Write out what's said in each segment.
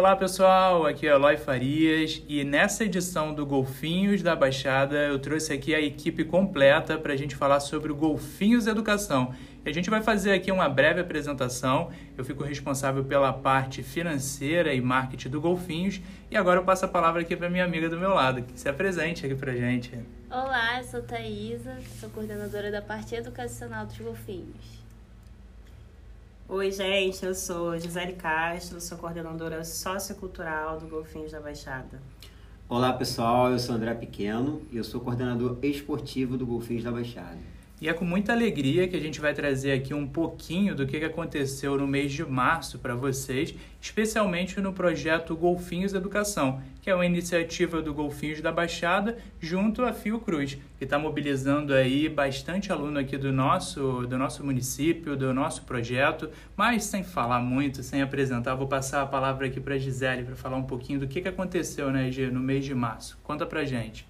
Olá pessoal, aqui é Eloy Farias e nessa edição do Golfinhos da Baixada eu trouxe aqui a equipe completa para a gente falar sobre o Golfinhos Educação. A gente vai fazer aqui uma breve apresentação. Eu fico responsável pela parte financeira e marketing do Golfinhos. E agora eu passo a palavra aqui para minha amiga do meu lado, que se apresente aqui para gente. Olá, eu sou Thaisa, sou coordenadora da parte educacional dos Golfinhos. Oi, gente, eu sou Gisele Castro, sou coordenadora sociocultural do Golfinhos da Baixada. Olá, pessoal, eu sou André Pequeno e eu sou coordenador esportivo do Golfinhos da Baixada. E é com muita alegria que a gente vai trazer aqui um pouquinho do que aconteceu no mês de março para vocês, especialmente no projeto Golfinhos Educação, que é uma iniciativa do Golfinhos da Baixada junto à Fiocruz, que está mobilizando aí bastante aluno aqui do nosso, do nosso município, do nosso projeto. Mas sem falar muito, sem apresentar, vou passar a palavra aqui para a Gisele para falar um pouquinho do que, aconteceu né, no mês de março. Conta para gente.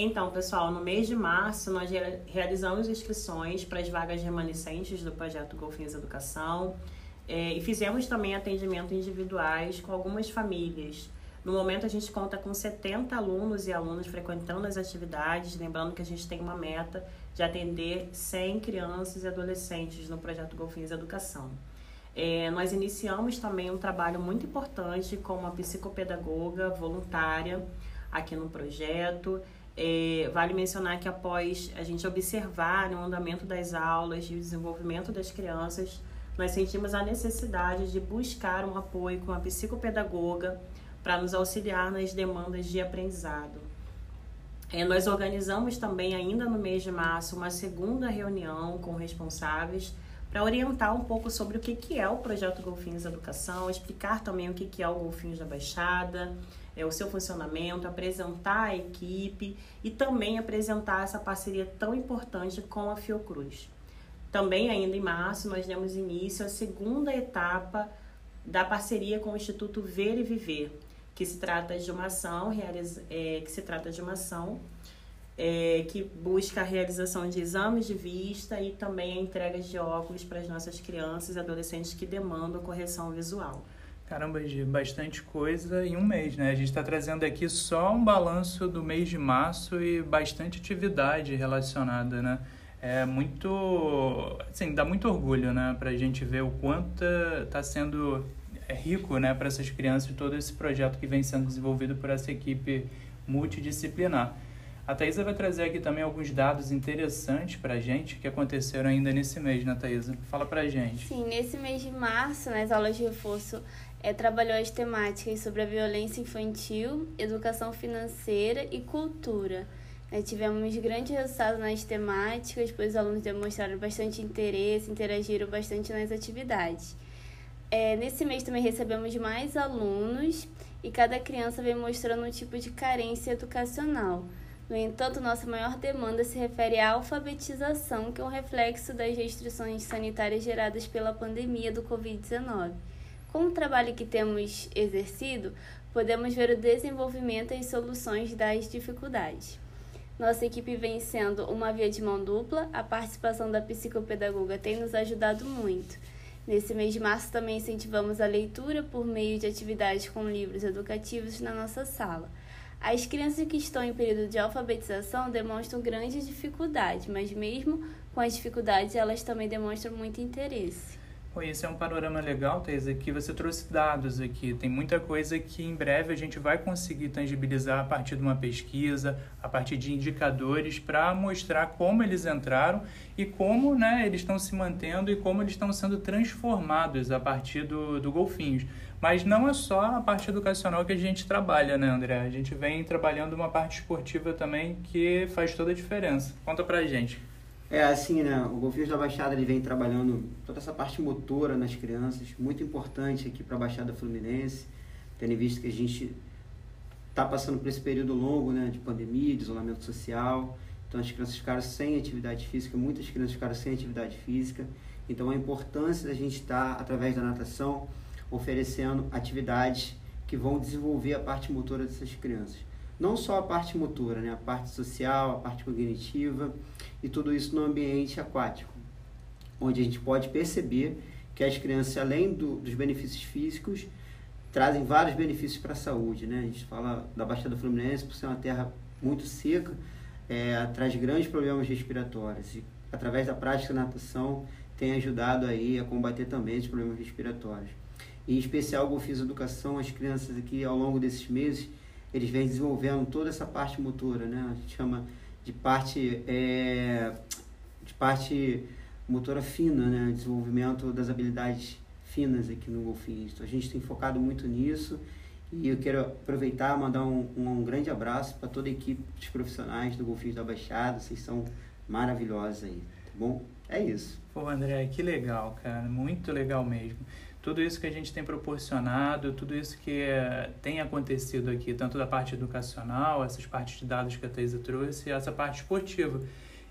Então, pessoal, no mês de março nós realizamos inscrições para as vagas remanescentes do projeto Golfinhos Educação é, e fizemos também atendimento individuais com algumas famílias. No momento a gente conta com 70 alunos e alunas frequentando as atividades, lembrando que a gente tem uma meta de atender 100 crianças e adolescentes no projeto Golfinhos Educação. É, nós iniciamos também um trabalho muito importante com uma psicopedagoga voluntária aqui no projeto. É, vale mencionar que após a gente observar o andamento das aulas e o desenvolvimento das crianças, nós sentimos a necessidade de buscar um apoio com a psicopedagoga para nos auxiliar nas demandas de aprendizado. É, nós organizamos também, ainda no mês de março, uma segunda reunião com responsáveis para orientar um pouco sobre o que, que é o projeto Golfinhos Educação, explicar também o que, que é o Golfinhos da Baixada, é, o seu funcionamento, apresentar a equipe e também apresentar essa parceria tão importante com a Fiocruz. Também, ainda em março, nós demos início à segunda etapa da parceria com o Instituto Ver e Viver, que se trata de uma ação, realiza, é, que se trata de uma ação é, que busca a realização de exames de vista e também a entrega de óculos para as nossas crianças e adolescentes que demandam correção visual. Caramba, de bastante coisa em um mês, né? A gente está trazendo aqui só um balanço do mês de março e bastante atividade relacionada, né? É muito, assim, dá muito orgulho, né? Para a gente ver o quanto está sendo é rico, né? Para essas crianças todo esse projeto que vem sendo desenvolvido por essa equipe multidisciplinar. A Thaisa vai trazer aqui também alguns dados interessantes para a gente que aconteceram ainda nesse mês, né, Thaisa? Fala para a gente. Sim, nesse mês de março, nas aulas de reforço, é, trabalhou as temáticas sobre a violência infantil, educação financeira e cultura. É, tivemos grandes resultados nas temáticas, pois os alunos demonstraram bastante interesse, interagiram bastante nas atividades. É, nesse mês também recebemos mais alunos e cada criança vem mostrando um tipo de carência educacional. No entanto, nossa maior demanda se refere à alfabetização, que é um reflexo das restrições sanitárias geradas pela pandemia do Covid-19. Com o trabalho que temos exercido, podemos ver o desenvolvimento e soluções das dificuldades. Nossa equipe vem sendo uma via de mão dupla, a participação da psicopedagoga tem nos ajudado muito. Nesse mês de março também incentivamos a leitura por meio de atividades com livros educativos na nossa sala. As crianças que estão em período de alfabetização demonstram grande dificuldade, mas mesmo com as dificuldades, elas também demonstram muito interesse. Pô, esse é um panorama legal, Thais, que você trouxe dados aqui. Tem muita coisa que em breve a gente vai conseguir tangibilizar a partir de uma pesquisa, a partir de indicadores para mostrar como eles entraram e como né, eles estão se mantendo e como eles estão sendo transformados a partir do, do Golfinhos. Mas não é só a parte educacional que a gente trabalha, né, André? A gente vem trabalhando uma parte esportiva também que faz toda a diferença. Conta pra gente. É assim, né? O Golfinhos da Baixada ele vem trabalhando toda essa parte motora nas crianças, muito importante aqui para a Baixada Fluminense, tendo visto que a gente está passando por esse período longo, né, de pandemia, de isolamento social. Então as crianças ficaram sem atividade física, muitas crianças ficaram sem atividade física. Então a importância da gente estar, através da natação, oferecendo atividades que vão desenvolver a parte motora dessas crianças. Não só a parte motora, né? a parte social, a parte cognitiva e tudo isso no ambiente aquático, onde a gente pode perceber que as crianças, além do, dos benefícios físicos, trazem vários benefícios para a saúde. Né? A gente fala da Baixada Fluminense por ser uma terra muito seca, é, traz grandes problemas respiratórios. E, através da prática da natação, tem ajudado aí a combater também esses problemas respiratórios. Em especial, o Golfinhos Educação, as crianças aqui, ao longo desses meses, eles vêm desenvolvendo toda essa parte motora, né? A gente chama de parte, é, de parte motora fina, né? Desenvolvimento das habilidades finas aqui no Golfinhos. Então, a gente tem focado muito nisso e eu quero aproveitar e mandar um, um, grande abraço para toda a equipe dos profissionais do Golfinhos da Baixada. Vocês são maravilhosos aí, tá bom? É isso. Pô, André, que legal, cara. Muito legal mesmo. Tudo isso que a gente tem proporcionado, tudo isso que é, tem acontecido aqui, tanto da parte educacional, essas partes de dados que a Teisa trouxe, essa parte esportiva.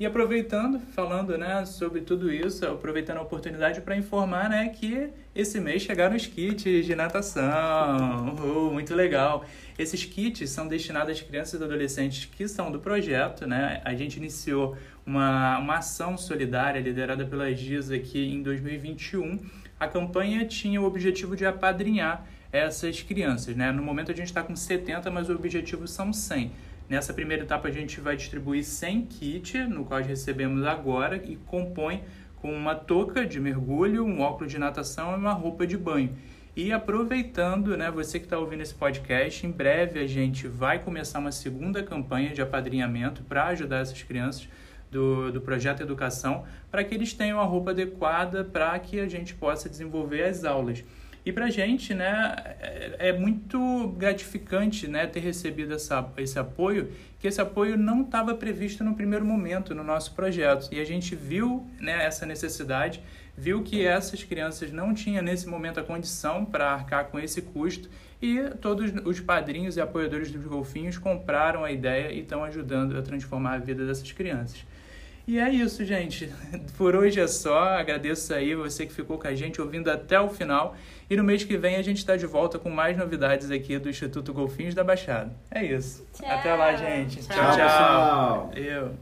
E aproveitando, falando né, sobre tudo isso, aproveitando a oportunidade para informar né, que esse mês chegaram os kits de natação. Muito legal. Esses kits são destinados às crianças e adolescentes que são do projeto. Né? A gente iniciou uma, uma ação solidária liderada pela GISA aqui em 2021. A campanha tinha o objetivo de apadrinhar essas crianças. Né? No momento a gente está com 70, mas o objetivo são 100 Nessa primeira etapa a gente vai distribuir 100 kits, no qual recebemos agora, e compõe com uma touca de mergulho, um óculos de natação e uma roupa de banho. E aproveitando, né, você que está ouvindo esse podcast, em breve a gente vai começar uma segunda campanha de apadrinhamento para ajudar essas crianças do, do projeto Educação, para que eles tenham a roupa adequada para que a gente possa desenvolver as aulas. E para a gente, né, é, é muito gratificante né, ter recebido essa, esse apoio, que esse apoio não estava previsto no primeiro momento no nosso projeto. E a gente viu né, essa necessidade, viu que essas crianças não tinham nesse momento a condição para arcar com esse custo e todos os padrinhos e apoiadores dos golfinhos compraram a ideia e estão ajudando a transformar a vida dessas crianças. E é isso, gente. Por hoje é só. Agradeço aí você que ficou com a gente ouvindo até o final. E no mês que vem a gente está de volta com mais novidades aqui do Instituto Golfinhos da Baixada. É isso. Tchau. Até lá, gente. Tchau, tchau. tchau. Valeu.